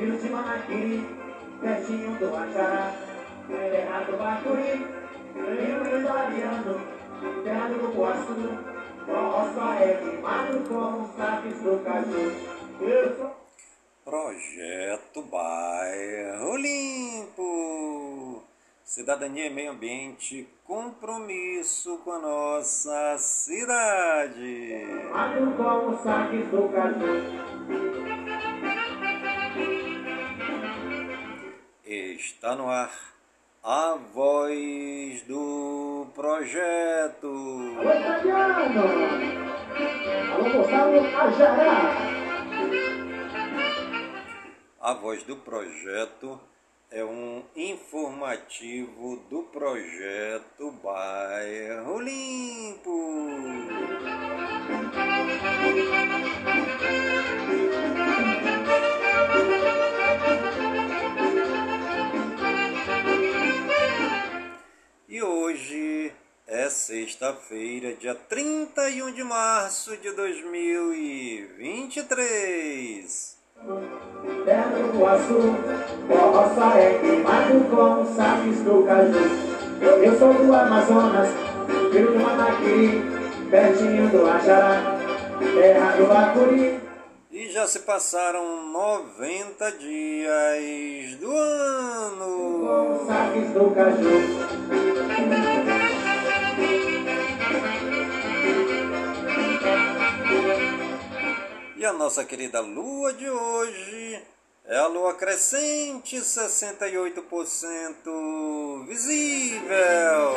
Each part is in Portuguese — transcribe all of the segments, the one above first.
De Manaquiri, pertinho do Acará, Terra do Bacuri, Rio Italiano, Terra do Poaçu, Roça é queimado com os sapos do caju. Eu sou... Projeto Bairro Limpo. Cidadania e meio ambiente, compromisso com a nossa cidade. Queimado com os sapos do caju. Está no ar a voz do projeto. Alô, italiano! Alô, Gustavo Ajará! A voz do projeto é um informativo do projeto Bairro Limpo. E hoje é sexta-feira, dia 31 de março de 2023. Terra do Poaçu, Roça é queimado com os sapos do caju. Eu, eu sou do Amazonas, filho do Manaquiri, pertinho do Ajará, terra do Bacuri. Já se passaram 90 dias do ano. Do caju. E a nossa querida lua de hoje é a lua crescente 68% visível.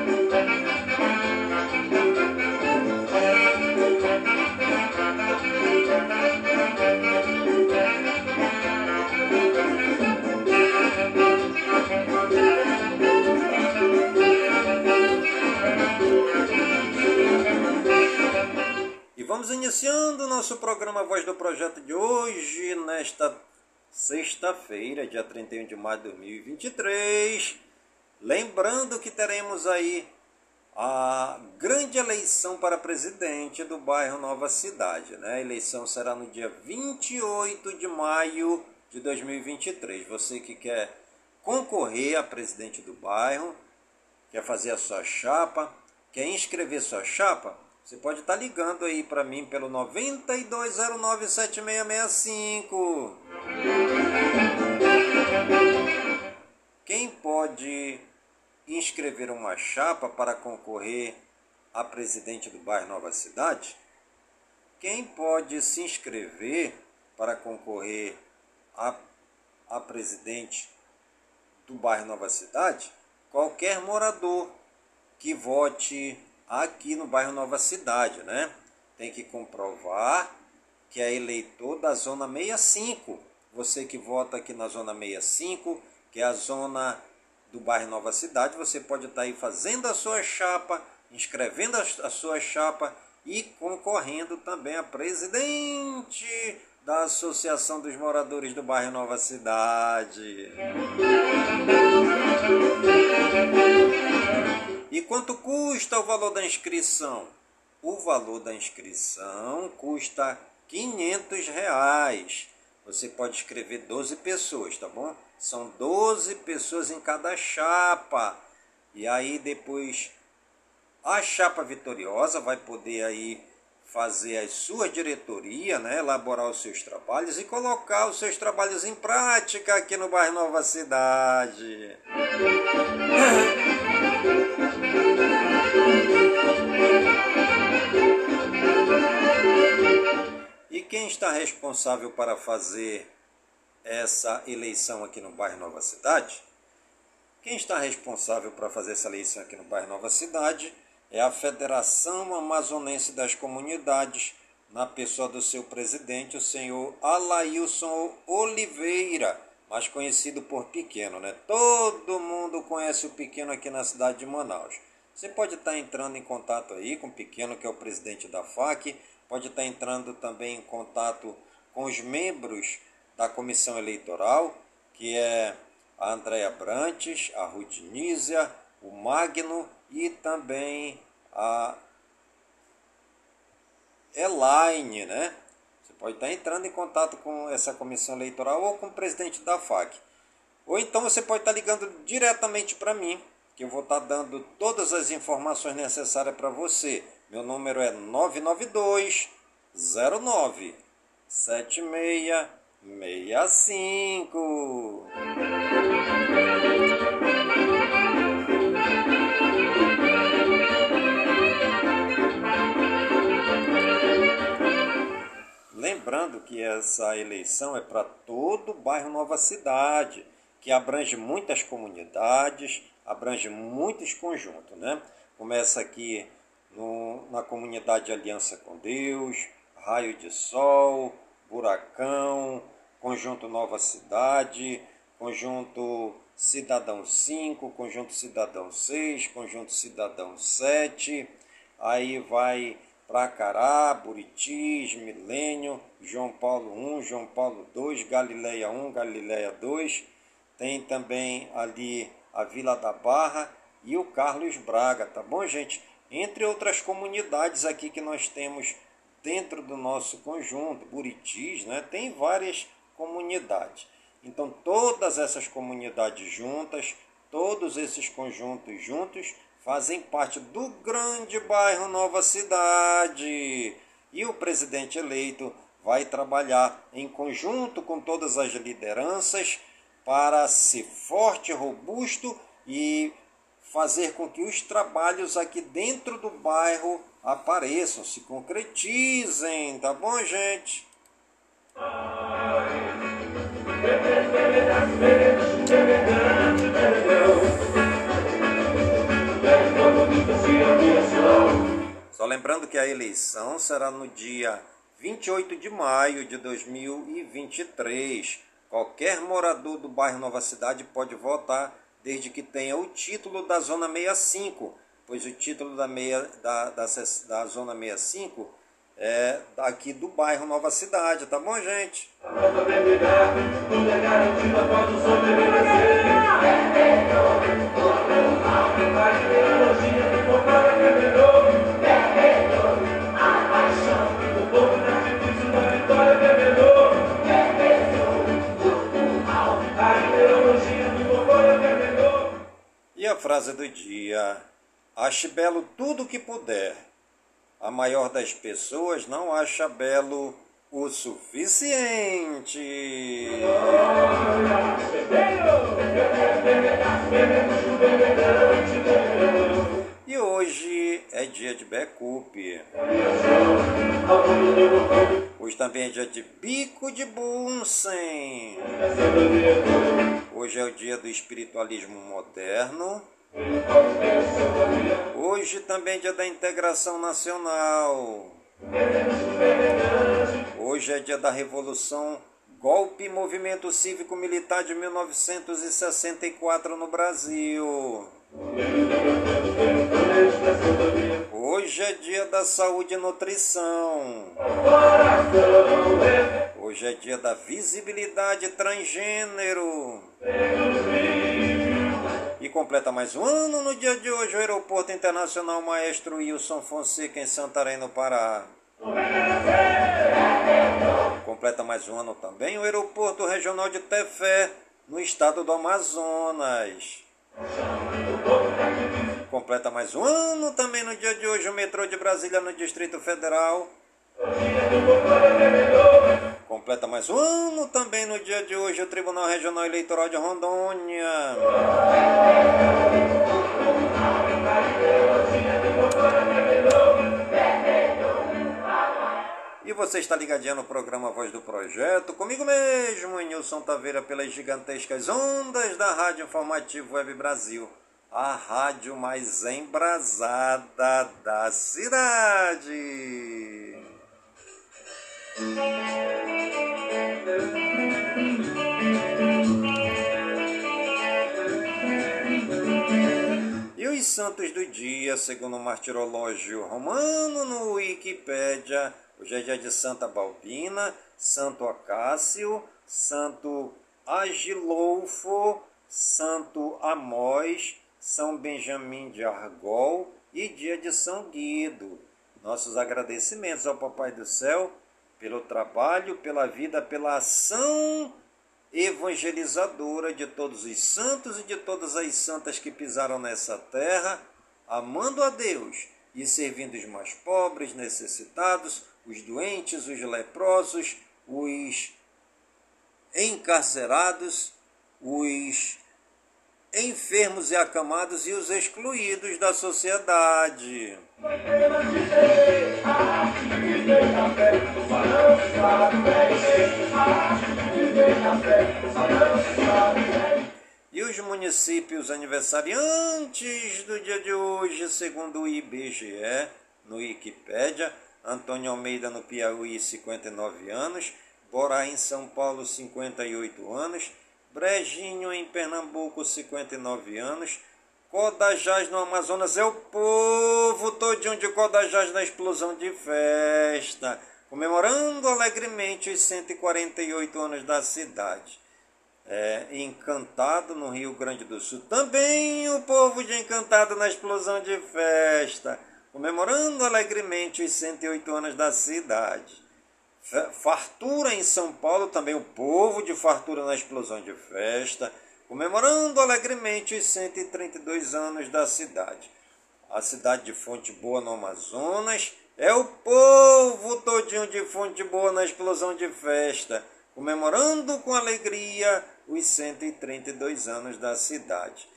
Vamos iniciando o nosso programa Voz do Projeto de hoje, nesta sexta-feira, dia 31 de maio de 2023. Lembrando que teremos aí a grande eleição para presidente do bairro Nova Cidade. Né? A eleição será no dia 28 de maio de 2023. Você que quer concorrer a presidente do bairro, quer fazer a sua chapa, quer inscrever sua chapa, você pode estar ligando aí para mim pelo 92097665. Quem pode inscrever uma chapa para concorrer a presidente do bairro Nova Cidade? Quem pode se inscrever para concorrer a, a presidente do bairro Nova Cidade? Qualquer morador que vote aqui no bairro Nova Cidade, né? Tem que comprovar que é eleitor da zona 65. Você que vota aqui na zona 65, que é a zona do bairro Nova Cidade, você pode estar aí fazendo a sua chapa, inscrevendo a sua chapa e concorrendo também a presidente da Associação dos Moradores do Bairro Nova Cidade. E quanto custa o valor da inscrição? O valor da inscrição custa 500 reais. Você pode escrever 12 pessoas, tá bom? São 12 pessoas em cada chapa. E aí depois a chapa vitoriosa vai poder aí fazer a sua diretoria, né, elaborar os seus trabalhos e colocar os seus trabalhos em prática aqui no bairro Nova Cidade. E quem está responsável para fazer essa eleição aqui no bairro Nova Cidade, quem está responsável para fazer essa eleição aqui no bairro Nova Cidade é a Federação Amazonense das Comunidades, na pessoa do seu presidente, o senhor Alailson Oliveira, mais conhecido por Pequeno, né? Todo mundo conhece o Pequeno aqui na cidade de Manaus. Você pode estar entrando em contato aí com o Pequeno, que é o presidente da FAC, pode estar entrando também em contato com os membros da comissão eleitoral, que é a Andréa Brantes, a Rudinísia, o Magno e também a Elaine, né? Pode estar entrando em contato com essa comissão eleitoral ou com o presidente da FAC. Ou então você pode estar ligando diretamente para mim, que eu vou estar dando todas as informações necessárias para você. Meu número é 992 09 7665. Lembrando que essa eleição é para todo o bairro Nova Cidade, que abrange muitas comunidades, abrange muitos conjuntos, né? Começa aqui no, na comunidade Aliança com Deus, Raio de Sol, Buracão, Conjunto Nova Cidade, Conjunto Cidadão 5, Conjunto Cidadão 6, Conjunto Cidadão 7, aí vai Pracará, Buritis, Milênio, João Paulo 1, João Paulo 2, Galileia 1, Galileia 2. Tem também ali a Vila da Barra e o Carlos Braga, tá bom, gente? Entre outras comunidades aqui que nós temos dentro do nosso conjunto, Buritis, né? Tem várias comunidades. Então, todas essas comunidades juntas, todos esses conjuntos juntos, fazem parte do grande bairro Nova Cidade. E o presidente eleito vai trabalhar em conjunto com todas as lideranças para ser forte, robusto e fazer com que os trabalhos aqui dentro do bairro apareçam, se concretizem, tá bom, gente? Só lembrando que a eleição será no dia 28 de maio de 2023. Qualquer morador do bairro Nova Cidade pode votar, desde que tenha o título da Zona 65, pois o título da, meia, da, da, da Zona 65 é aqui do bairro Nova Cidade, tá bom, gente? Frase do dia: Ache belo tudo que puder. A maior das pessoas não acha belo o suficiente. E hoje é dia de backup. Hoje também é dia de bico de Bunsen. Hoje é o dia do espiritualismo moderno. Hoje também é dia da integração nacional. Hoje é dia da Revolução Golpe Movimento Cívico Militar de 1964 no Brasil. Hoje é dia da saúde e nutrição. Hoje é dia da visibilidade transgênero. Completa mais um ano no dia de hoje o Aeroporto Internacional Maestro Wilson Fonseca em Santarém, no Pará. Completa mais um ano também o Aeroporto Regional de Tefé, no estado do Amazonas. Completa mais um ano também no dia de hoje o metrô de Brasília no Distrito Federal. Completa mais um ano também no dia de hoje o Tribunal Regional Eleitoral de Rondônia. E você está ligadinho no programa Voz do Projeto, comigo mesmo, Nilson Taveira, pelas gigantescas ondas da Rádio Informativo Web Brasil, a rádio mais embrasada da cidade. Santos do dia, segundo o martirológio romano no Wikipédia, Hoje é dia de Santa Balbina, Santo Acácio, Santo Agilolfo, Santo Amós, São Benjamim de Argol e dia de São Guido. Nossos agradecimentos ao Papai do Céu pelo trabalho, pela vida, pela ação evangelizadora de todos os santos e de todas as santas que pisaram nessa terra, amando a Deus e servindo os mais pobres, necessitados, os doentes, os leprosos, os encarcerados, os enfermos e acamados e os excluídos da sociedade. E os municípios aniversariantes do dia de hoje, segundo o IBGE, no Wikipédia, Antônio Almeida no Piauí, 59 anos, Borá em São Paulo, 58 anos, Brejinho em Pernambuco, 59 anos, Codajás no Amazonas, é o povo todinho de Codajás na explosão de festa, comemorando alegremente os 148 anos da cidade. É, Encantado no Rio Grande do Sul, também o povo de Encantado na explosão de festa comemorando alegremente os 108 anos da cidade. Fartura em São Paulo, também o povo de fartura na explosão de festa, comemorando alegremente os 132 anos da cidade. A cidade de Fonte Boa no Amazonas é o povo todinho de Fonte Boa na explosão de festa, comemorando com alegria os 132 anos da cidade.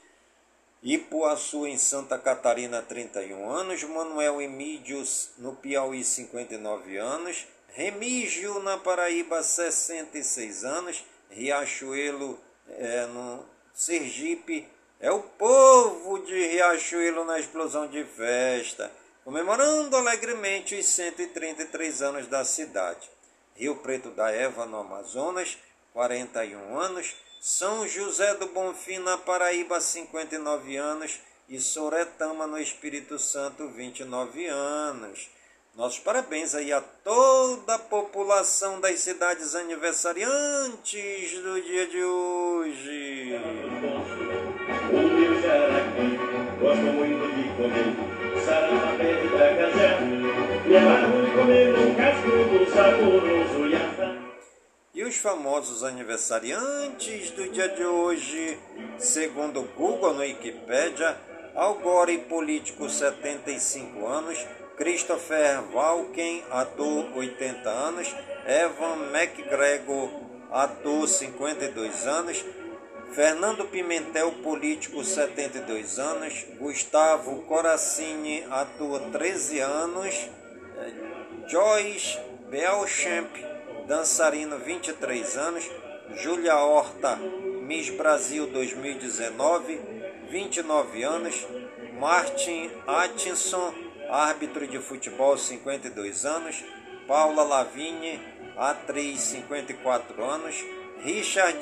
Ipuaçu, em Santa Catarina, 31 anos. Manuel Emídios, no Piauí, 59 anos. Remígio, na Paraíba, 66 anos. Riachuelo, é, no Sergipe. É o povo de Riachuelo na explosão de festa, comemorando alegremente os 133 anos da cidade. Rio Preto da Eva, no Amazonas, 41 anos. São José do Bonfim, na Paraíba, 59 anos, e Soretama, no Espírito Santo, 29 anos. Nossos parabéns aí a toda a população das cidades aniversariantes do dia de hoje. E os famosos aniversariantes do dia de hoje, segundo o Google no Wikipedia, Algore político 75 anos, Christopher Walken, ator 80 anos, Evan McGregor, ator 52 anos, Fernando Pimentel, político 72 anos, Gustavo Coracini, ator 13 anos, Joyce Belchamp, dançarino 23 anos, Júlia Horta, Miss Brasil 2019, 29 anos, Martin Atkinson, árbitro de futebol 52 anos, Paula Lavigne, atriz 54 anos, Richard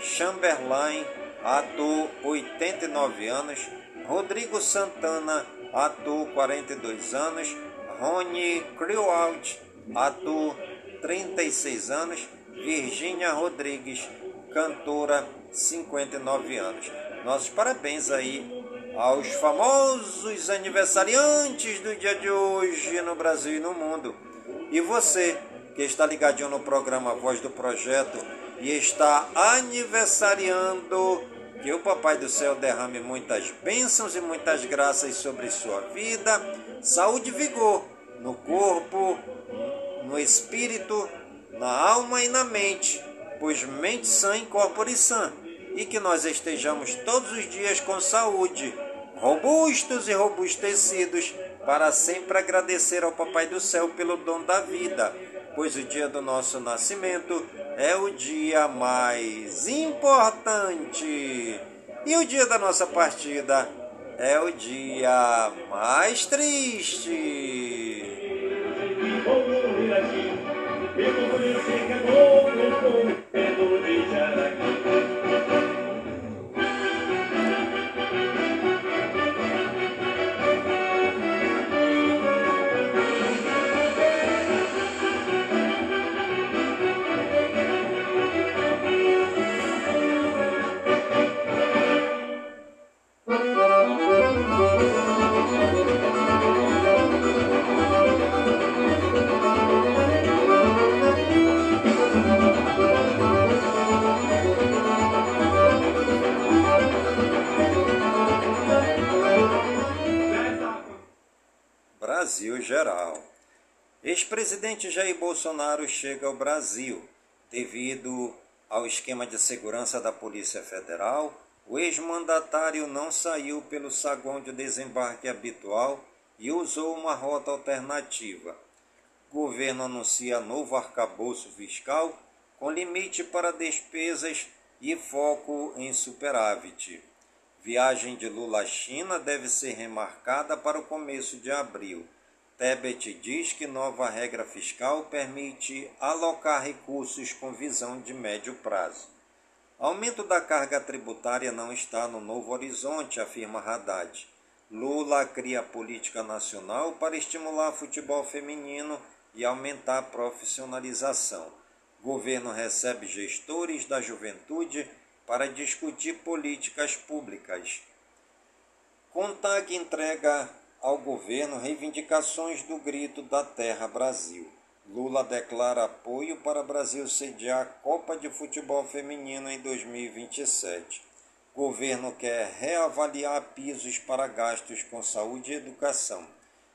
Chamberlain, ator 89 anos, Rodrigo Santana, ator 42 anos, Rony Crewalt, ator 36 anos, Virgínia Rodrigues, cantora, 59 anos. Nossos parabéns aí aos famosos aniversariantes do dia de hoje no Brasil e no mundo. E você que está ligadinho no programa Voz do Projeto e está aniversariando, que o Papai do Céu derrame muitas bênçãos e muitas graças sobre sua vida, saúde e vigor no corpo, no espírito, na alma e na mente, pois mente sã incorpore sã, e que nós estejamos todos os dias com saúde, robustos e robustecidos, para sempre agradecer ao Papai do Céu pelo dom da vida, pois o dia do nosso nascimento é o dia mais importante. E o dia da nossa partida é o dia mais triste. Geral. Ex-presidente Jair Bolsonaro chega ao Brasil devido ao esquema de segurança da Polícia Federal. O ex-mandatário não saiu pelo saguão de desembarque habitual e usou uma rota alternativa. Governo anuncia novo arcabouço fiscal com limite para despesas e foco em superávit. Viagem de Lula à China deve ser remarcada para o começo de abril. Tebet diz que nova regra fiscal permite alocar recursos com visão de médio prazo. Aumento da carga tributária não está no novo horizonte, afirma Haddad. Lula cria política nacional para estimular futebol feminino e aumentar a profissionalização. Governo recebe gestores da juventude para discutir políticas públicas. CONTAG entrega ao governo reivindicações do Grito da Terra Brasil. Lula declara apoio para Brasil sediar a Copa de Futebol Feminino em 2027. Governo quer reavaliar pisos para gastos com saúde e educação.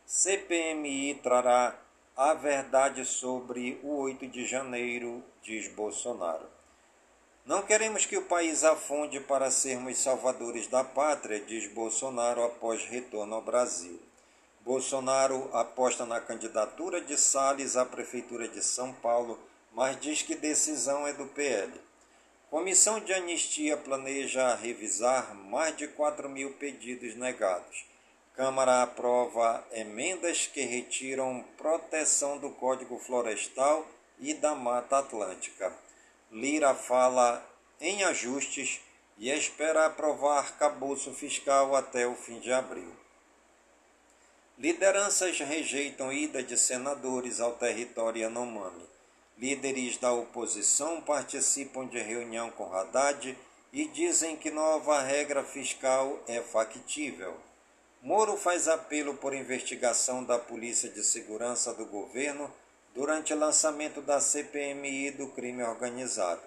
CPMI trará a verdade sobre o 8 de janeiro, diz Bolsonaro. Não queremos que o país afunde para sermos salvadores da pátria, diz Bolsonaro após retorno ao Brasil. Bolsonaro aposta na candidatura de Salles à Prefeitura de São Paulo, mas diz que decisão é do PL. Comissão de Anistia planeja revisar mais de 4 mil pedidos negados. Câmara aprova emendas que retiram proteção do Código Florestal e da Mata Atlântica. Lira fala em ajustes e espera aprovar arcabouço fiscal até o fim de abril. Lideranças rejeitam ida de senadores ao território Yanomami. Líderes da oposição participam de reunião com Haddad e dizem que nova regra fiscal é factível. Moro faz apelo por investigação da Polícia de Segurança do governo durante o lançamento da CPMI do crime organizado.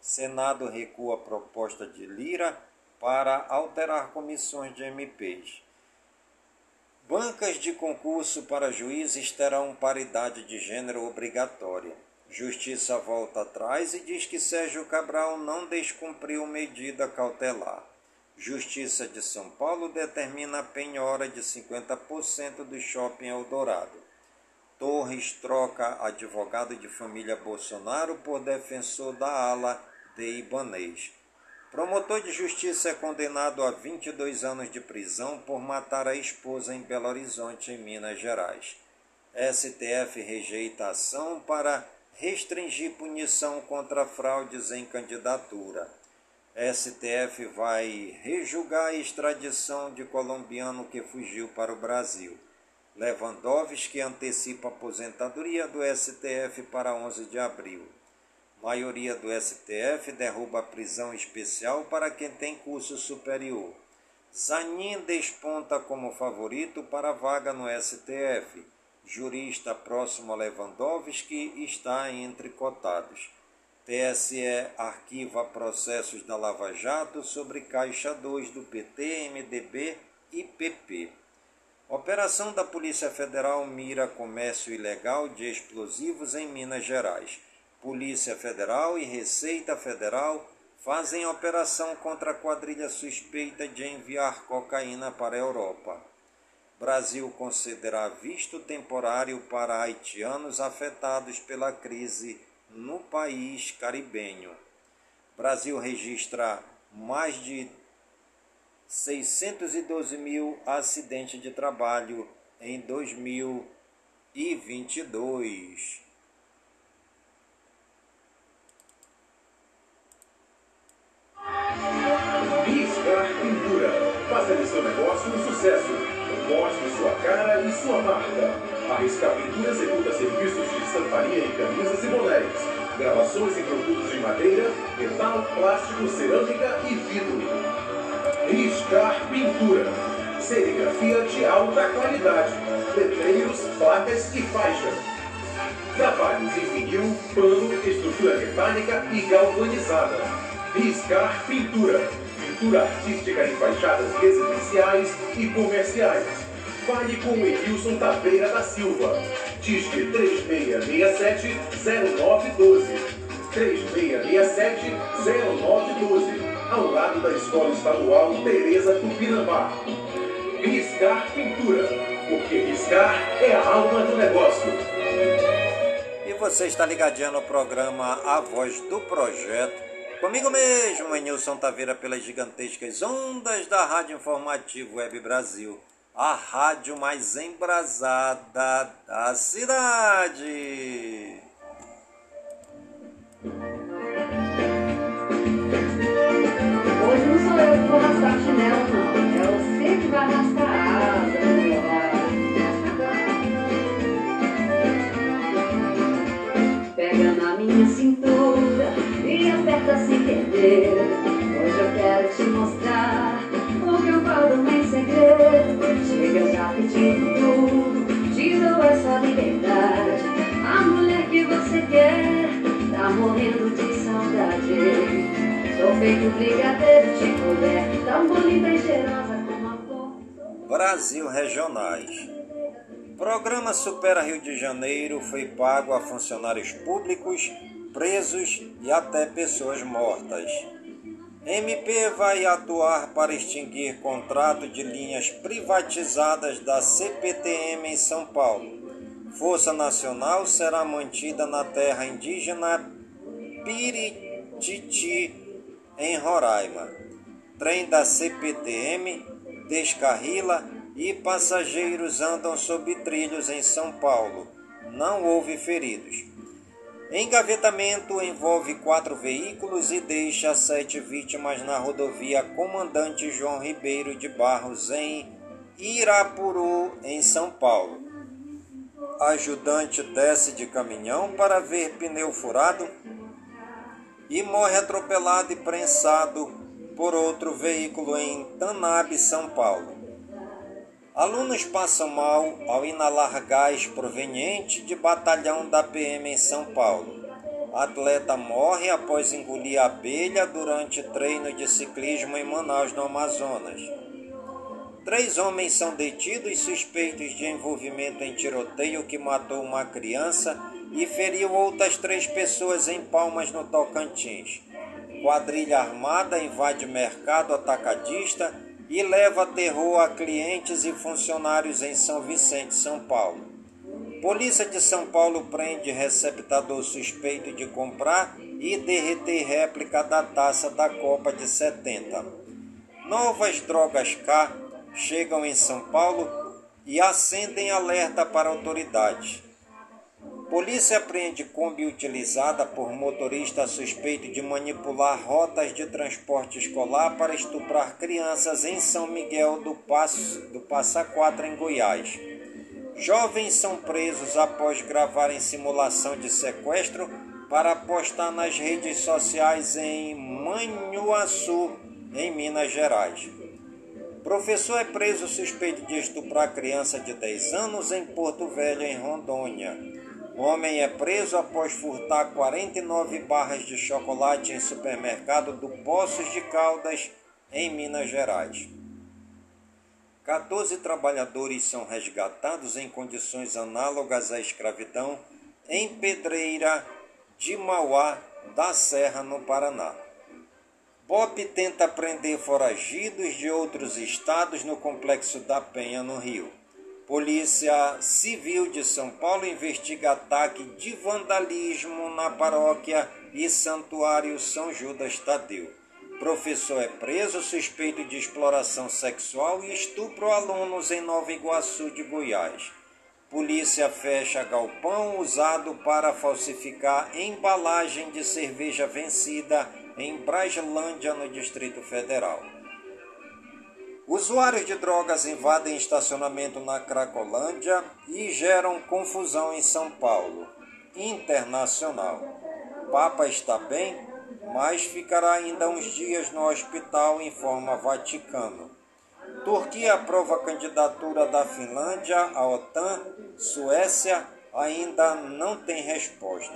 Senado recua a proposta de Lira para alterar comissões de MPs. Bancas de concurso para juízes terão paridade de gênero obrigatória. Justiça volta atrás e diz que Sérgio Cabral não descumpriu medida cautelar. Justiça de São Paulo determina a penhora de 50% do shopping Eldorado. Torres troca advogado de família Bolsonaro por defensor da ala de Ibanês. Promotor de justiça é condenado a 22 anos de prisão por matar a esposa em Belo Horizonte, em Minas Gerais. STF rejeita ação para restringir punição contra fraudes em candidatura. STF vai rejulgar a extradição de colombiano que fugiu para o Brasil. Lewandowski antecipa aposentadoria do STF para 11 de abril. Maioria do STF derruba a prisão especial para quem tem curso superior. Zanin desponta como favorito para a vaga no STF. Jurista próximo a Lewandowski está entre cotados. TSE arquiva processos da Lava Jato sobre Caixa 2 do PT, MDB e PP. Operação da Polícia Federal mira comércio ilegal de explosivos em Minas Gerais. Polícia Federal e Receita Federal fazem operação contra a quadrilha suspeita de enviar cocaína para a Europa. Brasil concederá visto temporário para haitianos afetados pela crise no país caribenho. Brasil registra mais de 612 mil acidentes de trabalho em 2022. Riscar Pintura. Faça de seu negócio um sucesso. Mostre sua cara e sua marca. A Riscar Pintura executa serviços de em camisas e bonés. Gravações em produtos de madeira, metal, plástico, cerâmica e vidro. Riscar Pintura. Serigrafia de alta qualidade. Letreiros, placas e faixas. Trabalhos em vinil, pano, estrutura metálica e galvanizada. Riscar Pintura. Pintura artística em fachadas residenciais e comerciais. Fale com Edilson Taveira da Silva. Disque 3667-0912. 3667-0912. Ao lado da Escola Estadual Tereza Tupinambá. Riscar Pintura. Porque riscar é a alma do negócio. E você está ligadinho no programa A Voz do Projeto. Comigo mesmo, Nilson Taveira, pelas gigantescas ondas da Rádio Informativo Web Brasil, a rádio mais embrasada da cidade. Eu vou rasgar chinelo. É você que vai rasgar a asa do. Pega na minha cintura e aperta sem perder. Hoje eu quero te mostrar o que eu falo em segredo. Chega, eu já pedi Sou feito brigadeiro de mulher, tão bonita e cheirosa como a flor. Brasil Regionais. Programa Supera Rio de Janeiro foi pago a funcionários públicos, presos e até pessoas mortas. MP vai atuar para extinguir contrato de linhas privatizadas da CPTM em São Paulo. Força Nacional será mantida na terra indígena Pirititi, em Roraima. Trem da CPTM descarrila e passageiros andam sob trilhos em São Paulo. Não houve feridos. Engavetamento envolve quatro veículos e deixa sete vítimas na rodovia Comandante João Ribeiro de Barros, em Irapuru, em São Paulo. Ajudante desce de caminhão para ver pneu furado e morre atropelado e prensado por outro veículo em Tanabe, São Paulo. Alunos passam mal ao inalar gás proveniente de batalhão da PM em São Paulo. Atleta morre após engolir abelha durante treino de ciclismo em Manaus, no Amazonas. Três homens são detidos suspeitos de envolvimento em tiroteio que matou uma criança e feriu outras três pessoas em Palmas, no Tocantins. Quadrilha armada invade mercado atacadista e leva terror a clientes e funcionários em São Vicente, São Paulo. Polícia de São Paulo prende receptador suspeito de comprar e derreter réplica da taça da Copa de 70. Novas drogas K chegam em São Paulo e acendem alerta para autoridades. Polícia apreende Kombi utilizada por motorista suspeito de manipular rotas de transporte escolar para estuprar crianças em São Miguel do, Passo, do Passa Quatro, em Goiás. Jovens são presos após gravarem simulação de sequestro para postar nas redes sociais em Manhuaçu, em Minas Gerais. Professor é preso suspeito de estuprar criança de 10 anos em Porto Velho, em Rondônia. Homem é preso após furtar 49 barras de chocolate em supermercado do Poços de Caldas, em Minas Gerais. 14 trabalhadores são resgatados em condições análogas à escravidão em Pedreira de Mauá da Serra, no Paraná. BOP tenta prender foragidos de outros estados no Complexo da Penha, no Rio. Polícia Civil de São Paulo investiga ataque de vandalismo na paróquia e santuário São Judas Tadeu. Professor é preso suspeito de exploração sexual e estupro alunos em Nova Iguaçu de Goiás. Polícia fecha galpão usado para falsificar embalagem de cerveja vencida em Braslândia, no Distrito Federal. Usuários de drogas invadem estacionamento na Cracolândia e geram confusão em São Paulo. Internacional. Papa está bem, mas ficará ainda uns dias no hospital, informa Vaticano. Turquia aprova a candidatura da Finlândia à OTAN. Suécia ainda não tem resposta.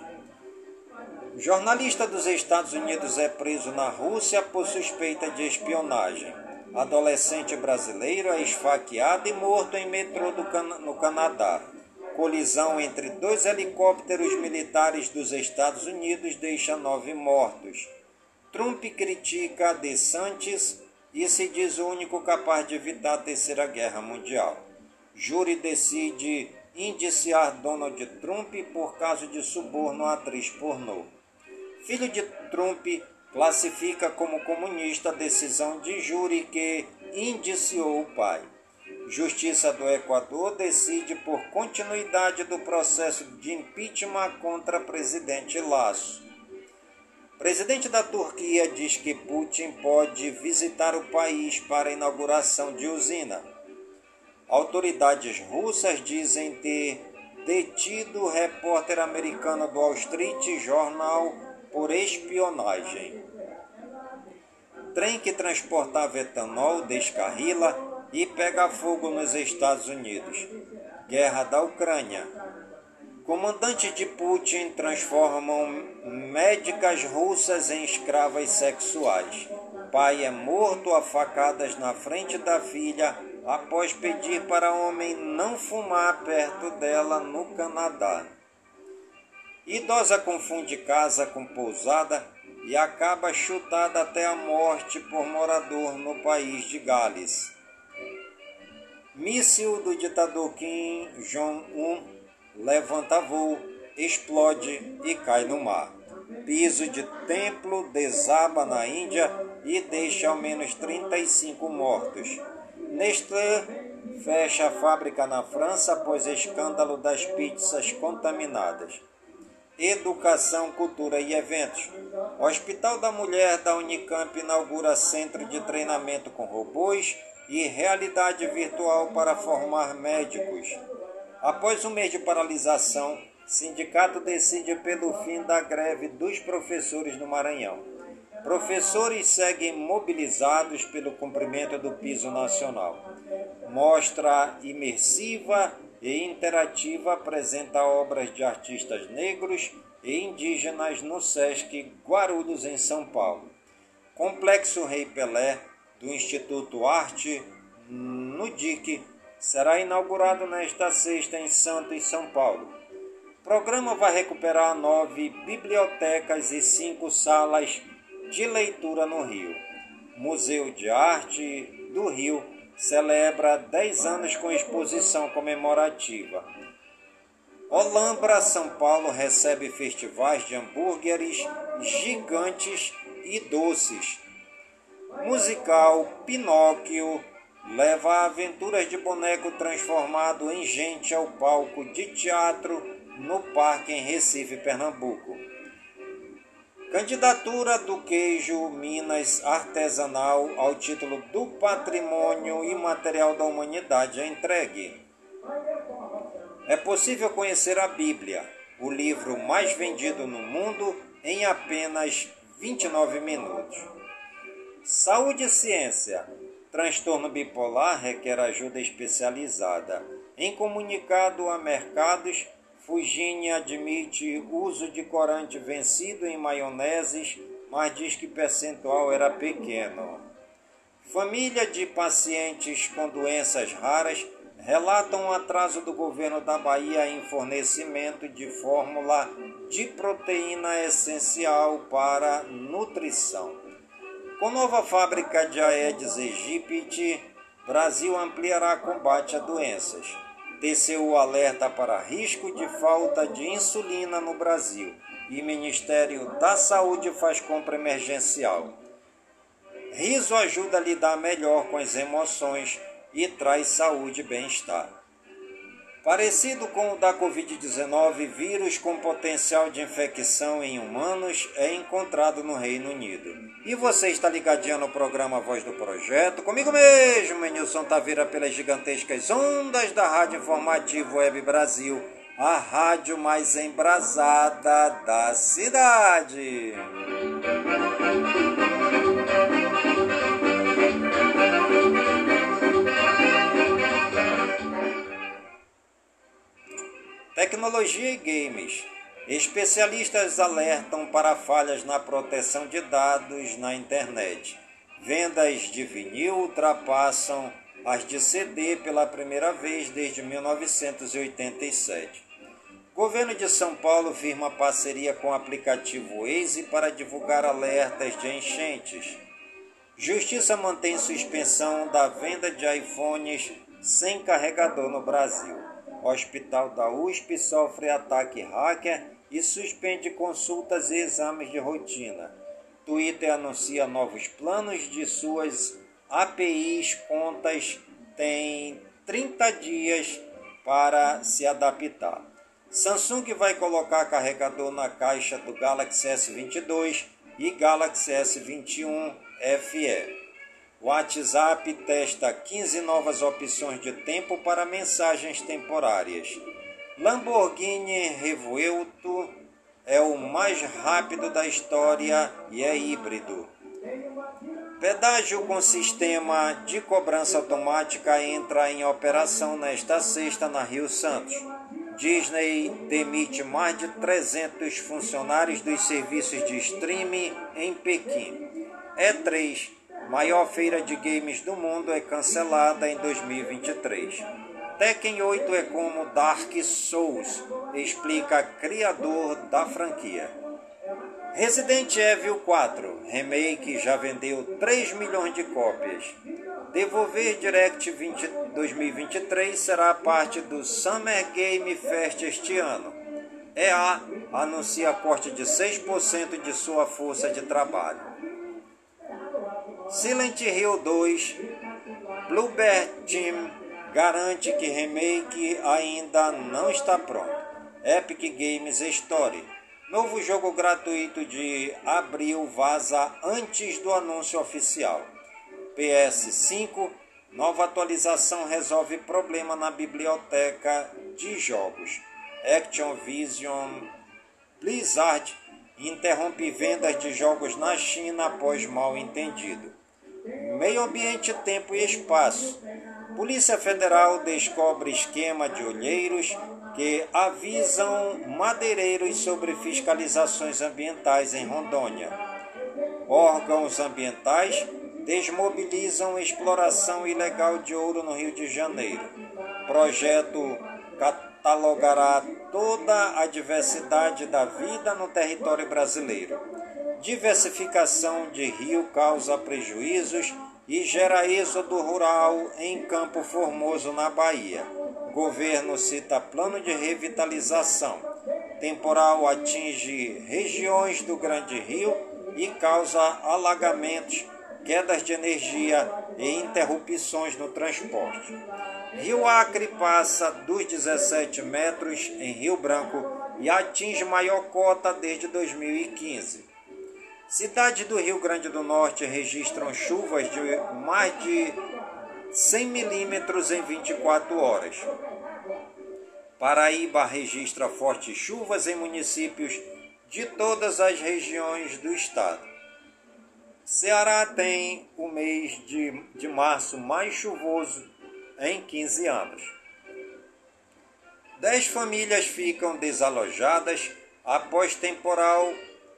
Jornalista dos Estados Unidos é preso na Rússia por suspeita de espionagem. Adolescente brasileiro é esfaqueado e morto em metrô Can no Canadá. Colisão entre dois helicópteros militares dos Estados Unidos deixa nove mortos. Trump critica DeSantis e se diz o único capaz de evitar a Terceira Guerra Mundial. Júri decide indiciar Donald Trump por caso de suborno à atriz pornô. Filho de Trump classifica como comunista a decisão de júri que indiciou o pai. Justiça do Equador decide por continuidade do processo de impeachment contra presidente Lasso. Presidente da Turquia diz que Putin pode visitar o país para inauguração de usina. Autoridades russas dizem ter detido repórter americano do Wall Street Journal por espionagem. Trem que transportava etanol descarrila e pega fogo nos Estados Unidos. Guerra da Ucrânia. Comandantes de Putin transformam médicas russas em escravas sexuais. Pai é morto a facadas na frente da filha após pedir para homem não fumar perto dela no Canadá. Idosa confunde casa com pousada e acaba chutada até a morte por morador no país de Gales. Míssil do ditador Kim Jong-un levanta voo, explode e cai no mar. Piso de templo desaba na Índia e deixa ao menos 35 mortos. Nestlé fecha a fábrica na França após escândalo das pizzas contaminadas. Educação, Cultura e Eventos. O Hospital da Mulher da Unicamp inaugura centro de treinamento com robôs e realidade virtual para formar médicos. Após um mês de paralisação, sindicato decide pelo fim da greve dos professores no Maranhão. Professores seguem mobilizados pelo cumprimento do piso nacional. Mostra imersiva e interativa apresenta obras de artistas negros e indígenas no SESC Guarulhos, em São Paulo. Complexo Rei Pelé, do Instituto Arte, no DIC, será inaugurado nesta sexta em Santos, São Paulo. O programa vai recuperar nove bibliotecas e cinco salas de leitura no Rio. Museu de Arte do Rio celebra 10 anos com exposição comemorativa. Olambra, São Paulo recebe festivais de hambúrgueres gigantes e doces. Musical Pinóquio leva aventuras de boneco transformado em gente ao palco de teatro no Parque em Recife, Pernambuco. Candidatura do queijo Minas artesanal ao título do Patrimônio Imaterial da Humanidade é entregue. É possível conhecer a Bíblia, o livro mais vendido no mundo, em apenas 29 minutos. Saúde e ciência. Transtorno bipolar requer ajuda especializada. Em comunicado a mercados, Fugini admite uso de corante vencido em maioneses, mas diz que percentual era pequeno. Família de pacientes com doenças raras relatam um atraso do governo da Bahia em fornecimento de fórmula de proteína essencial para nutrição. Com nova fábrica de Aedes aegypti, Brasil ampliará combate a doenças. TCU alerta para risco de falta de insulina no Brasil e Ministério da Saúde faz compra emergencial. Riso ajuda a lidar melhor com as emoções e traz saúde e bem-estar. Parecido com o da Covid-19, vírus com potencial de infecção em humanos é encontrado no Reino Unido. E você está ligadinho no programa Voz do Projeto, comigo mesmo, Nilson Taveira, pelas gigantescas ondas da Rádio Informativo Web Brasil, a rádio mais embrasada da cidade. Tecnologia e games. Especialistas alertam para falhas na proteção de dados na internet. Vendas de vinil ultrapassam as de CD pela primeira vez desde 1987. Governo de São Paulo firma parceria com o aplicativo Waze para divulgar alertas de enchentes. Justiça mantém suspensão da venda de iPhones sem carregador no Brasil. Hospital da USP sofre ataque hacker e suspende consultas e exames de rotina. Twitter anuncia novos planos de suas APIs contas tem 30 dias para se adaptar. Samsung vai colocar carregador na caixa do Galaxy S22 e Galaxy S21 FE. WhatsApp testa 15 novas opções de tempo para mensagens temporárias. Lamborghini Revuelto é o mais rápido da história e é híbrido. Pedágio com sistema de cobrança automática entra em operação nesta sexta na Rio Santos. Disney demite mais de 300 funcionários dos serviços de streaming em Pequim. E3 Maior feira de games do mundo é cancelada em 2023. Tekken 8 é como Dark Souls, explica criador da franquia. Resident Evil 4 Remake já vendeu 3 milhões de cópias. Devolver Direct 20, 2023 será parte do Summer Game Fest este ano. EA anuncia corte de 6% de sua força de trabalho. Silent Hill 2, Bluebird Team garante que remake ainda não está pronto. Epic Games Story, novo jogo gratuito de abril vaza antes do anúncio oficial. PS5, nova atualização resolve problema na biblioteca de jogos. Action Vision Blizzard interrompe vendas de jogos na China após mal entendido. Meio Ambiente, Tempo e Espaço. Polícia Federal descobre esquema de olheiros que avisam madeireiros sobre fiscalizações ambientais em Rondônia. Órgãos ambientais desmobilizam exploração ilegal de ouro no Rio de Janeiro. Projeto catalogará toda a diversidade da vida no território brasileiro. Diversificação de rio causa prejuízos e gera êxodo rural em Campo Formoso, na Bahia. Governo cita plano de revitalização. Temporal atinge regiões do Grande Rio e causa alagamentos, quedas de energia e interrupções no transporte. Rio Acre passa dos 17 metros em Rio Branco e atinge maior cota desde 2015. Cidades do Rio Grande do Norte registram chuvas de mais de 100 milímetros em 24 horas. Paraíba registra fortes chuvas em municípios de todas as regiões do estado. Ceará tem o mês de, de março mais chuvoso em 15 anos. Dez famílias ficam desalojadas após temporal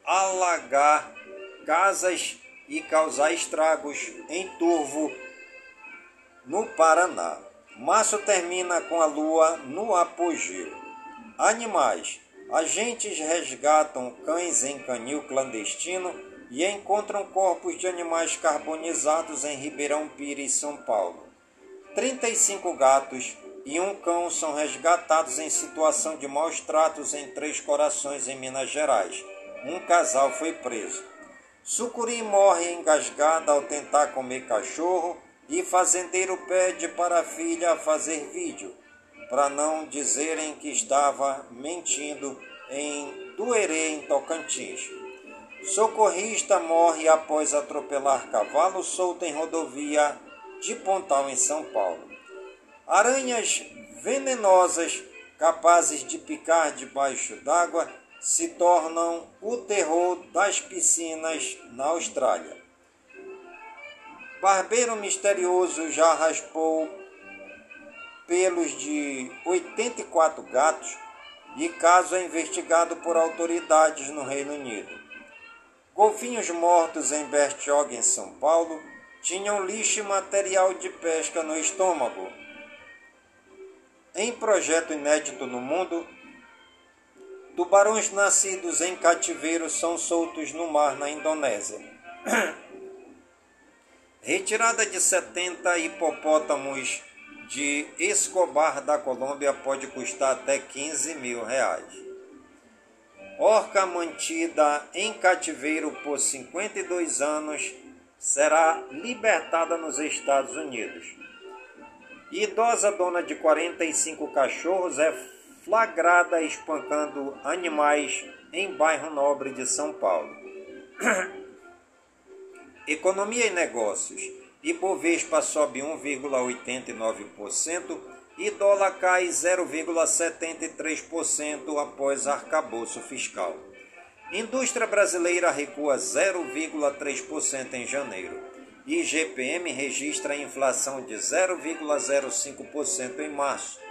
alagar casas e causar estragos em Turvo, no Paraná. Março termina com a lua no apogeu. Animais. Agentes resgatam cães em canil clandestino e encontram corpos de animais carbonizados em Ribeirão Pires, São Paulo. 35 gatos e um cão são resgatados em situação de maus tratos em Três Corações, em Minas Gerais. Um casal foi preso. Sucuri morre engasgada ao tentar comer cachorro e fazendeiro pede para a filha fazer vídeo, para não dizerem que estava mentindo em Duerê, em Tocantins. Socorrista morre após atropelar cavalo solto em rodovia de Pontal, em São Paulo. Aranhas venenosas capazes de picar debaixo d'água se tornam o terror das piscinas na Austrália. Barbeiro misterioso já raspou pelos de 84 gatos e caso é investigado por autoridades no Reino Unido. Golfinhos mortos em Bertioga, em São Paulo, tinham lixo e material de pesca no estômago. Em projeto inédito no mundo, tubarões nascidos em cativeiro são soltos no mar na Indonésia. Retirada de 70 hipopótamos de Escobar da Colômbia pode custar até 15 mil reais. Orca mantida em cativeiro por 52 anos será libertada nos Estados Unidos. Idosa dona de 45 cachorros é flagrada espancando animais em bairro nobre de São Paulo. Economia e negócios. Ibovespa sobe 1,89% e dólar cai 0,73% após arcabouço fiscal. Indústria brasileira recua 0,3% em janeiro. IGPM registra inflação de 0,05% em março.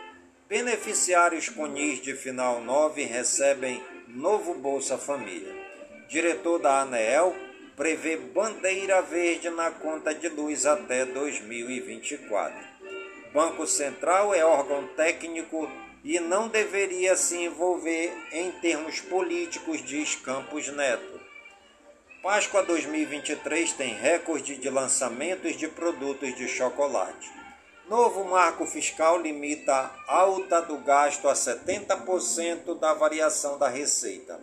Beneficiários com NIS de final 9 recebem novo Bolsa Família. Diretor da ANEEL prevê bandeira verde na conta de luz até 2024. Banco Central é órgão técnico e não deveria se envolver em termos políticos, diz Campos Neto. Páscoa 2023 tem recorde de lançamentos de produtos de chocolate. Novo marco fiscal limita alta do gasto a 70% da variação da receita.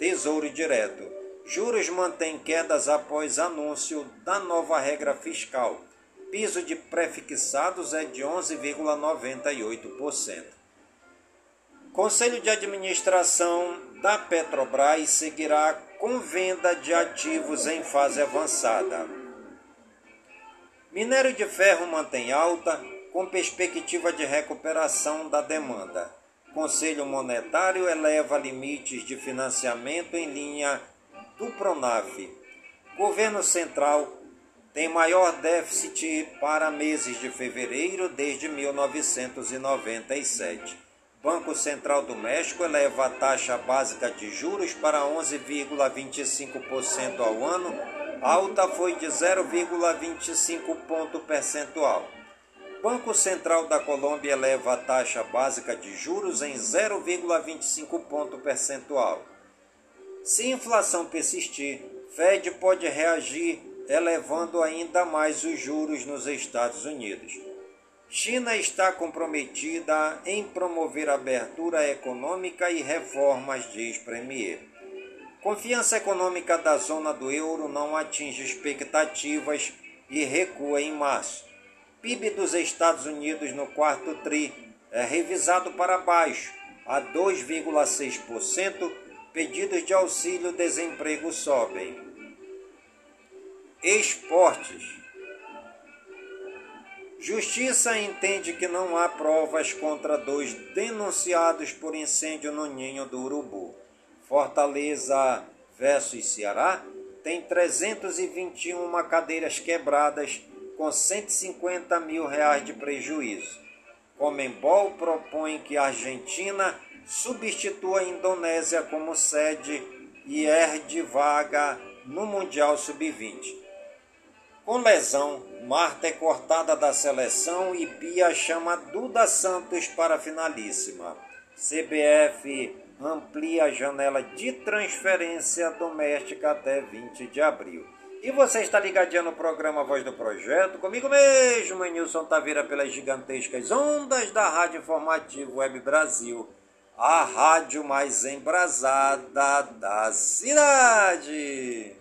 Tesouro Direto. Juros mantém quedas após anúncio da nova regra fiscal. Piso de prefixados é de 11,98%. Conselho de Administração da Petrobras seguirá com venda de ativos em fase avançada. Minério de ferro mantém alta, com perspectiva de recuperação da demanda. Conselho Monetário eleva limites de financiamento em linha do Pronaf. Governo Central tem maior déficit para meses de fevereiro desde 1997. Banco Central do México eleva a taxa básica de juros para 11,25% ao ano, alta foi de 0,25 ponto percentual. Banco Central da Colômbia eleva a taxa básica de juros em 0,25 ponto percentual. Se inflação persistir, Fed pode reagir elevando ainda mais os juros nos Estados Unidos. China está comprometida em promover abertura econômica e reformas, diz Premier. Confiança econômica da zona do euro não atinge expectativas e recua em março. PIB dos Estados Unidos no quarto TRI é revisado para baixo, a 2,6%. Pedidos de auxílio-desemprego sobem. Esportes. Justiça entende que não há provas contra dois denunciados por incêndio no ninho do urubu. Fortaleza versus Ceará tem 321 cadeiras quebradas com 150 mil reais de prejuízo. Comembol propõe que a Argentina substitua a Indonésia como sede e herde vaga no Mundial Sub-20. Com lesão, Marta é cortada da seleção e Pia chama Duda Santos para a finalíssima. CBF amplia a janela de transferência doméstica até 20 de abril. E você está ligadinho no programa Voz do Projeto, comigo mesmo, Nilson Taveira, pelas gigantescas ondas da Rádio Informativo Web Brasil, a rádio mais embrasada da cidade.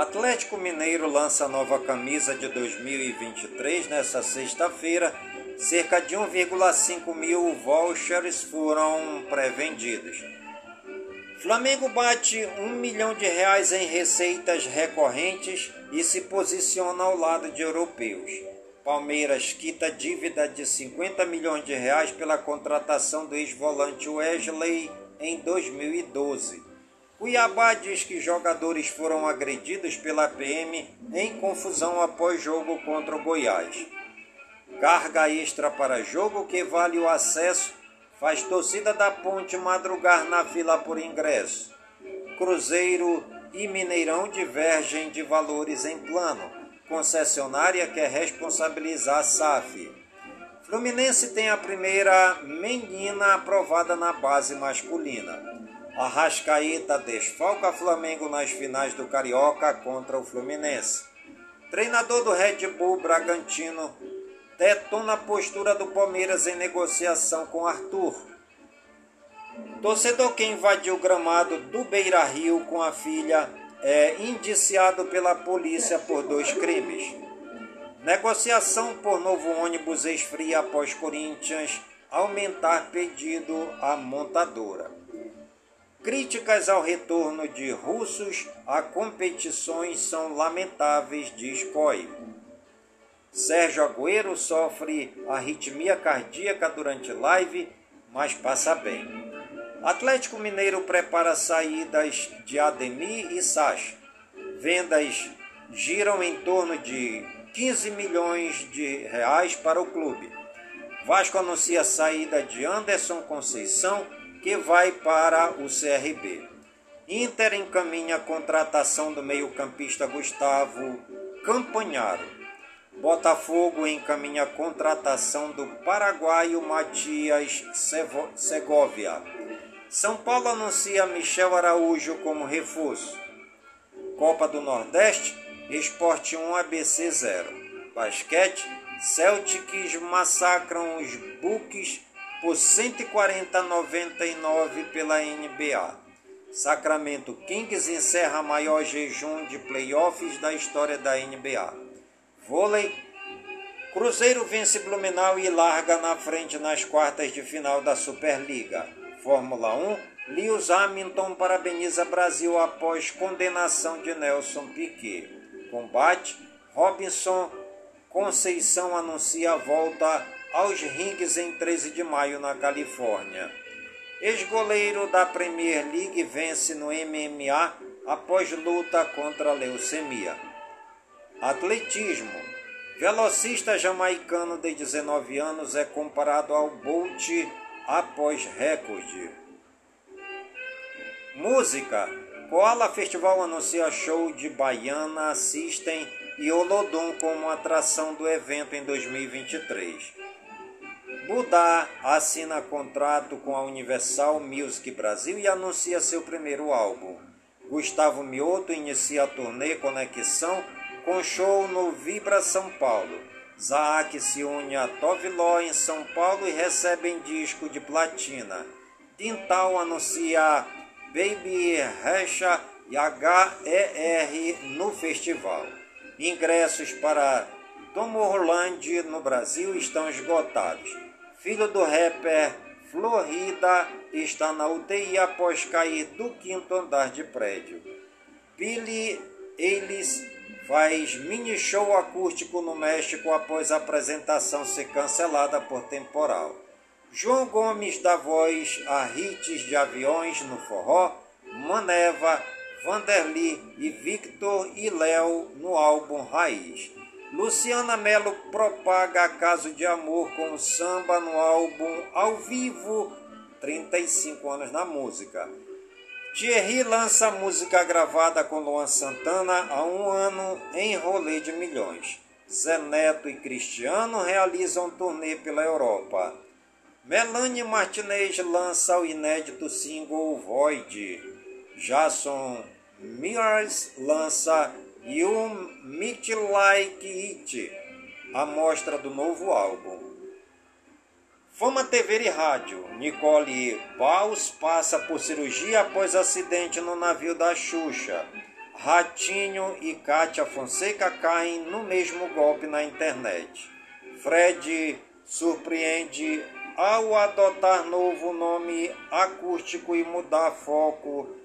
Atlético Mineiro lança nova camisa de 2023 nesta sexta-feira. Cerca de 1,5 mil vouchers foram pré-vendidos. Flamengo bate um milhão de reais em receitas recorrentes e se posiciona ao lado de europeus. Palmeiras quita dívida de 50 milhões de reais pela contratação do ex-volante Wesley em 2012. Cuiabá diz que jogadores foram agredidos pela PM em confusão após jogo contra o Goiás. Carga extra para jogo que vale o acesso faz torcida da Ponte madrugar na fila por ingresso. Cruzeiro e Mineirão divergem de valores em plano. Concessionária quer responsabilizar a SAF. Fluminense tem a primeira menina aprovada na base masculina. Arrascaeta desfalca Flamengo nas finais do Carioca contra o Fluminense. Treinador do Red Bull Bragantino detona a postura do Palmeiras em negociação com Arthur. Torcedor que invadiu o gramado do Beira Rio com a filha é indiciado pela polícia por dois crimes. Negociação por novo ônibus esfria após Corinthians aumentar pedido à montadora. Críticas ao retorno de russos a competições são lamentáveis, diz COI. Sérgio Agüero sofre arritmia cardíaca durante live, mas passa bem. Atlético Mineiro prepara saídas de Ademir e Sacha. Vendas giram em torno de 15 milhões de reais para o clube. Vasco anuncia a saída de Anderson Conceição que vai para o CRB. Inter encaminha a contratação do meio-campista Gustavo Campanharo. Botafogo encaminha a contratação do paraguaio Matias Segovia. São Paulo anuncia Michel Araújo como reforço. Copa do Nordeste, Esporte 1 ABC 0. Basquete, Celtics massacram os Bucks por 140,99 pela NBA. Sacramento Kings encerra maior jejum de playoffs da história da NBA. Vôlei. Cruzeiro vence Blumenau e larga na frente nas quartas de final da Superliga. Fórmula 1. Lewis Hamilton parabeniza Brasil após condenação de Nelson Piquet. Combate. Robinson Conceição anuncia a volta aos rings em 13 de maio na Califórnia. Ex-goleiro da Premier League vence no MMA após luta contra leucemia. Atletismo. Velocista jamaicano de 19 anos é comparado ao Bolt após recorde. Música. Koala Festival anuncia show de Baiana, System e Olodum como atração do evento em 2023. Budá assina contrato com a Universal Music Brasil e anuncia seu primeiro álbum. Gustavo Mioto inicia a turnê Conexão com show no Vibra São Paulo. Zaak se une a Toviló em São Paulo e recebem disco de platina. Dintal anuncia Baby Recha e HER no festival. Ingressos para Tomorrowland no Brasil estão esgotados filho do rapper Florida, está na UTI após cair do quinto andar de prédio. Billy Ellis faz mini show acústico no México após a apresentação ser cancelada por temporal. João Gomes dá voz a hits de aviões no forró, Maneva, Vanderly e Victor e Léo no álbum Raiz. Luciana Mello propaga caso de amor com samba no álbum Ao Vivo, 35 anos na música. Thierry lança música gravada com Luan Santana há um ano em rolê de milhões. Zé Neto e Cristiano realizam turnê pela Europa. Melanie Martinez lança o inédito single Void. Jason Mraz lança You Meet Like It, a mostra do novo álbum. Fama TV e rádio. Nicole Baus passa por cirurgia após acidente no navio da Xuxa. Ratinho e Kátia Fonseca caem no mesmo golpe na internet. Fred surpreende ao adotar novo nome acústico e mudar foco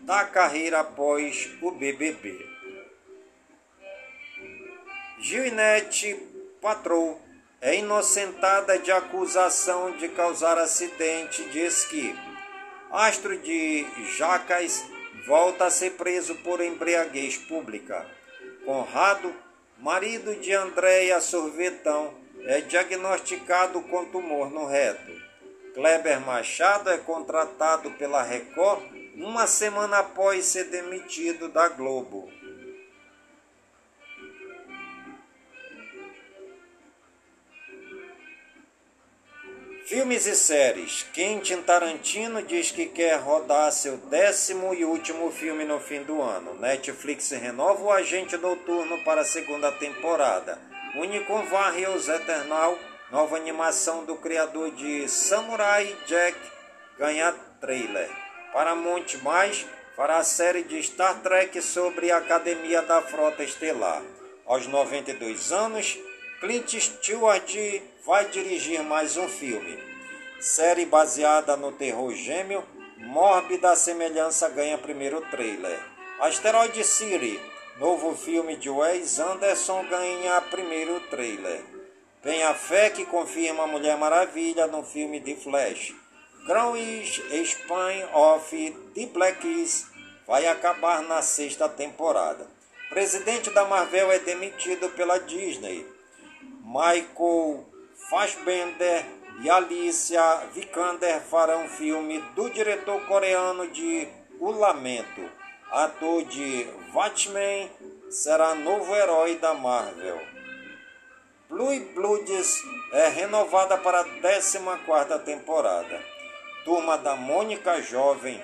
da carreira após o BBB. Gilnete Patrou é inocentada de acusação de causar acidente de esqui. Astro de Jacas volta a ser preso por embriaguez pública. Conrado, marido de Andréia Sorvetão, é diagnosticado com tumor no reto. Kleber Machado é contratado pela Record uma semana após ser demitido da Globo. Filmes e séries. Quentin Tarantino diz que quer rodar seu décimo e último filme no fim do ano. Netflix renova o Agente Noturno para a segunda temporada. Unicorn Warriors Eternal, nova animação do criador de Samurai Jack, ganha trailer. Paramount Mais fará a série de Star Trek sobre a Academia da Frota Estelar. Aos 92 anos, Clint Stewart vai dirigir mais um filme. Série baseada no terror gêmeo, mórbida semelhança ganha primeiro trailer. Asteroid City, novo filme de Wes Anderson, ganha primeiro trailer. Vem a fé que confirma Mulher Maravilha no filme de Flash. Grownish Spine of The Black Keys vai acabar na sexta temporada. Presidente da Marvel é demitido pela Disney. Michael Fassbender e Alicia Vikander farão filme do diretor coreano de O Lamento. Ator de Watchmen será novo herói da Marvel. Blue Bloods é renovada para a 14 temporada. Turma da Mônica Jovem.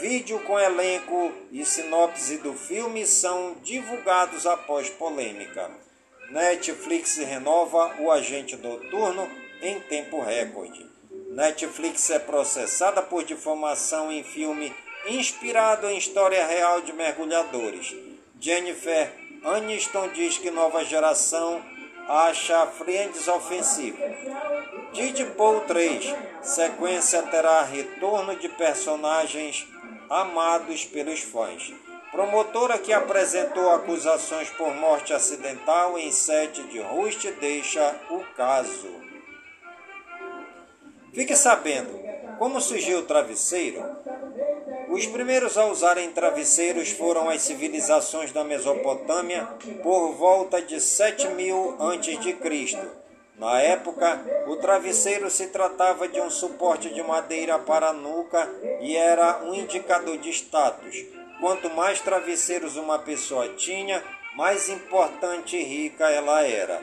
Vídeo com elenco e sinopse do filme são divulgados após polêmica. Netflix renova o agente noturno em tempo recorde. Netflix é processada por difamação em filme inspirado em história real de mergulhadores. Jennifer Aniston diz que nova geração acha Friends ofensivo. Deadpool 3. Sequência terá retorno de personagens amados pelos fãs. Promotora que apresentou acusações por morte acidental em sede de Rust deixa o caso. Fique sabendo como surgiu o travesseiro. Os primeiros a usarem travesseiros foram as civilizações da Mesopotâmia por volta de 7000 a.C. Na época, o travesseiro se tratava de um suporte de madeira para a nuca e era um indicador de status Quanto mais travesseiros uma pessoa tinha, mais importante e rica ela era.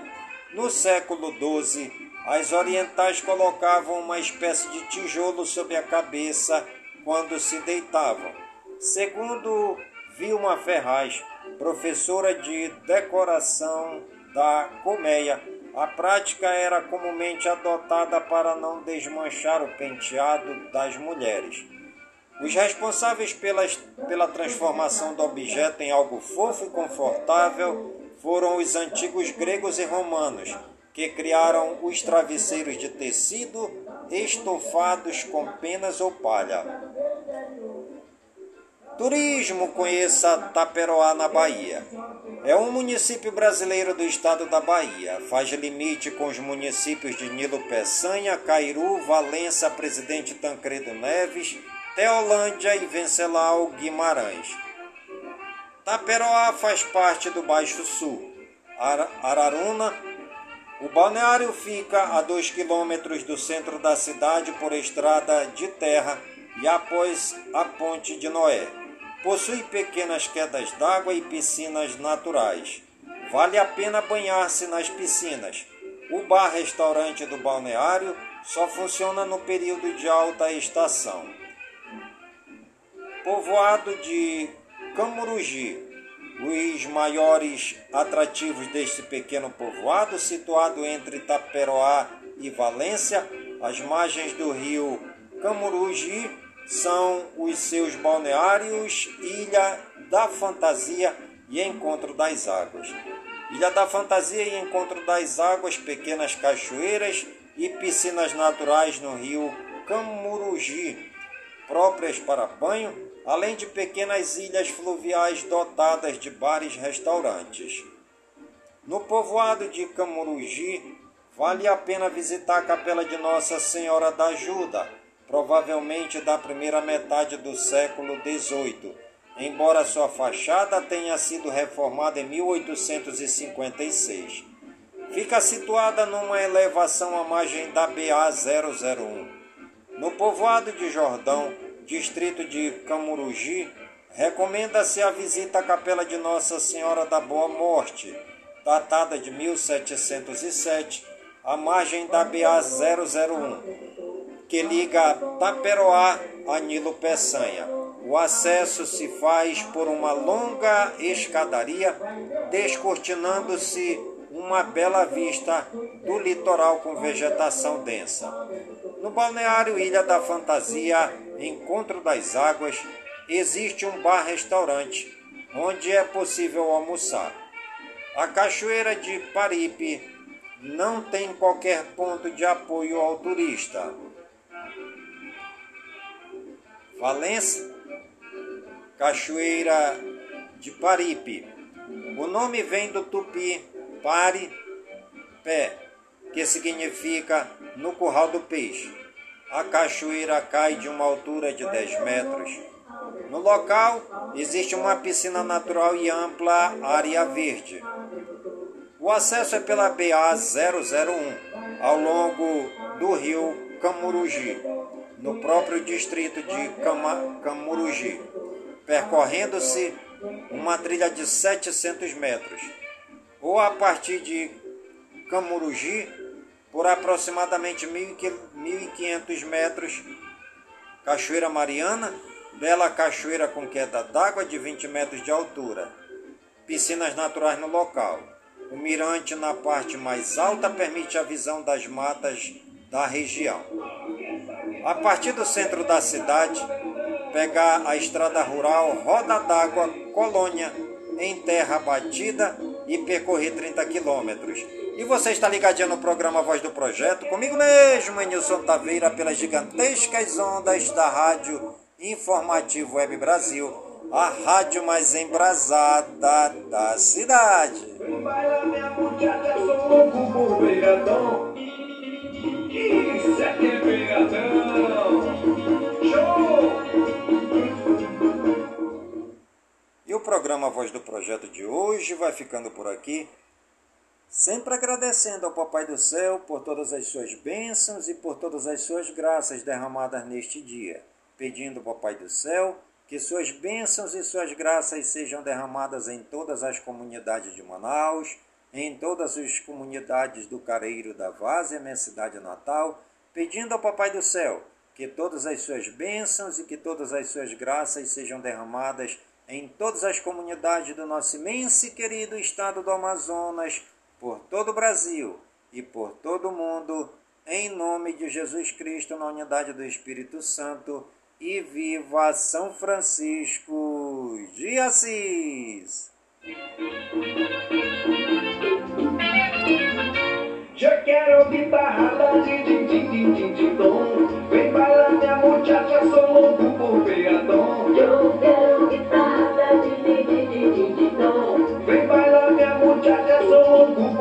No século XII, as orientais colocavam uma espécie de tijolo sobre a cabeça quando se deitavam. Segundo Vilma Ferraz, professora de decoração da colmeia, a prática era comumente adotada para não desmanchar o penteado das mulheres. Os responsáveis pelas, pela transformação do objeto em algo fofo e confortável foram os antigos gregos e romanos, que criaram os travesseiros de tecido estofados com penas ou palha. Turismo conheça Taperoá na Bahia. É um município brasileiro do estado da Bahia. Faz limite com os municípios de Nilo Peçanha, Cairu, Valença, Presidente Tancredo Neves, Teolândia e Vencelau Guimarães. Taperoá faz parte do Baixo Sul. Araruna. O balneário fica a 2 quilômetros do centro da cidade por estrada de terra e após a Ponte de Noé. Possui pequenas quedas d'água e piscinas naturais. Vale a pena banhar-se nas piscinas. O bar-restaurante do balneário só funciona no período de alta estação. Povoado de Camurugi. Os maiores atrativos deste pequeno povoado, situado entre Taperoá e Valência, às margens do rio Camurugi, são os seus balneários Ilha da Fantasia e Encontro das Águas. Ilha da Fantasia e Encontro das Águas, pequenas cachoeiras e piscinas naturais no rio Camurugi, próprias para banho, além de pequenas ilhas fluviais dotadas de bares e restaurantes. No povoado de Camurugi, vale a pena visitar a capela de Nossa Senhora da Ajuda, provavelmente da primeira metade do século XVIII, embora sua fachada tenha sido reformada em 1856. Fica situada numa elevação à margem da BA-001. No povoado de Jordão, distrito de Camurugi, recomenda-se a visita à Capela de Nossa Senhora da Boa Morte, datada de 1707, à margem da BA-001, que liga Taperoá a Nilo Peçanha. O acesso se faz por uma longa escadaria, descortinando-se uma bela vista do litoral com vegetação densa. No balneário Ilha da Fantasia, Encontro das Águas, existe um bar-restaurante onde é possível almoçar. A Cachoeira de Paripe não tem qualquer ponto de apoio ao turista. Valência, Cachoeira de Paripe. O nome vem do tupi pare, pé, que significa no curral do peixe. A cachoeira cai de uma altura de 10 metros. No local existe uma piscina natural e ampla área verde. O acesso é pela BA 001, ao longo do rio Camurugi, no próprio distrito de Cama, Camurugi, percorrendo-se uma trilha de 700 metros, ou a partir de Camurugi, por aproximadamente 1.500 metros, Cachoeira Mariana, bela cachoeira com queda d'água de 20 metros de altura, piscinas naturais no local. O mirante na parte mais alta permite a visão das matas da região. A partir do centro da cidade, pegar a estrada rural Roda d'Água Colônia em terra batida e percorrer 30 quilômetros. E você está ligadinho no programa Voz do Projeto, comigo mesmo, Nilson Taveira, pelas gigantescas ondas da Rádio Informativo Web Brasil, a rádio mais embrasada da cidade. E o programa Voz do Projeto de hoje vai ficando por aqui. Sempre agradecendo ao Papai do Céu por todas as suas bênçãos e por todas as suas graças derramadas neste dia. Pedindo ao Papai do Céu que suas bênçãos e suas graças sejam derramadas em todas as comunidades de Manaus, em todas as comunidades do Careiro da Várzea, minha cidade natal, pedindo ao Papai do Céu que todas as suas bênçãos e que todas as suas graças sejam derramadas em todas as comunidades do nosso imenso e querido estado do Amazonas, por todo o Brasil e por todo o mundo, em nome de Jesus Cristo, na unidade do Espírito Santo, e viva São Francisco de Assis! Quero din din din din din todo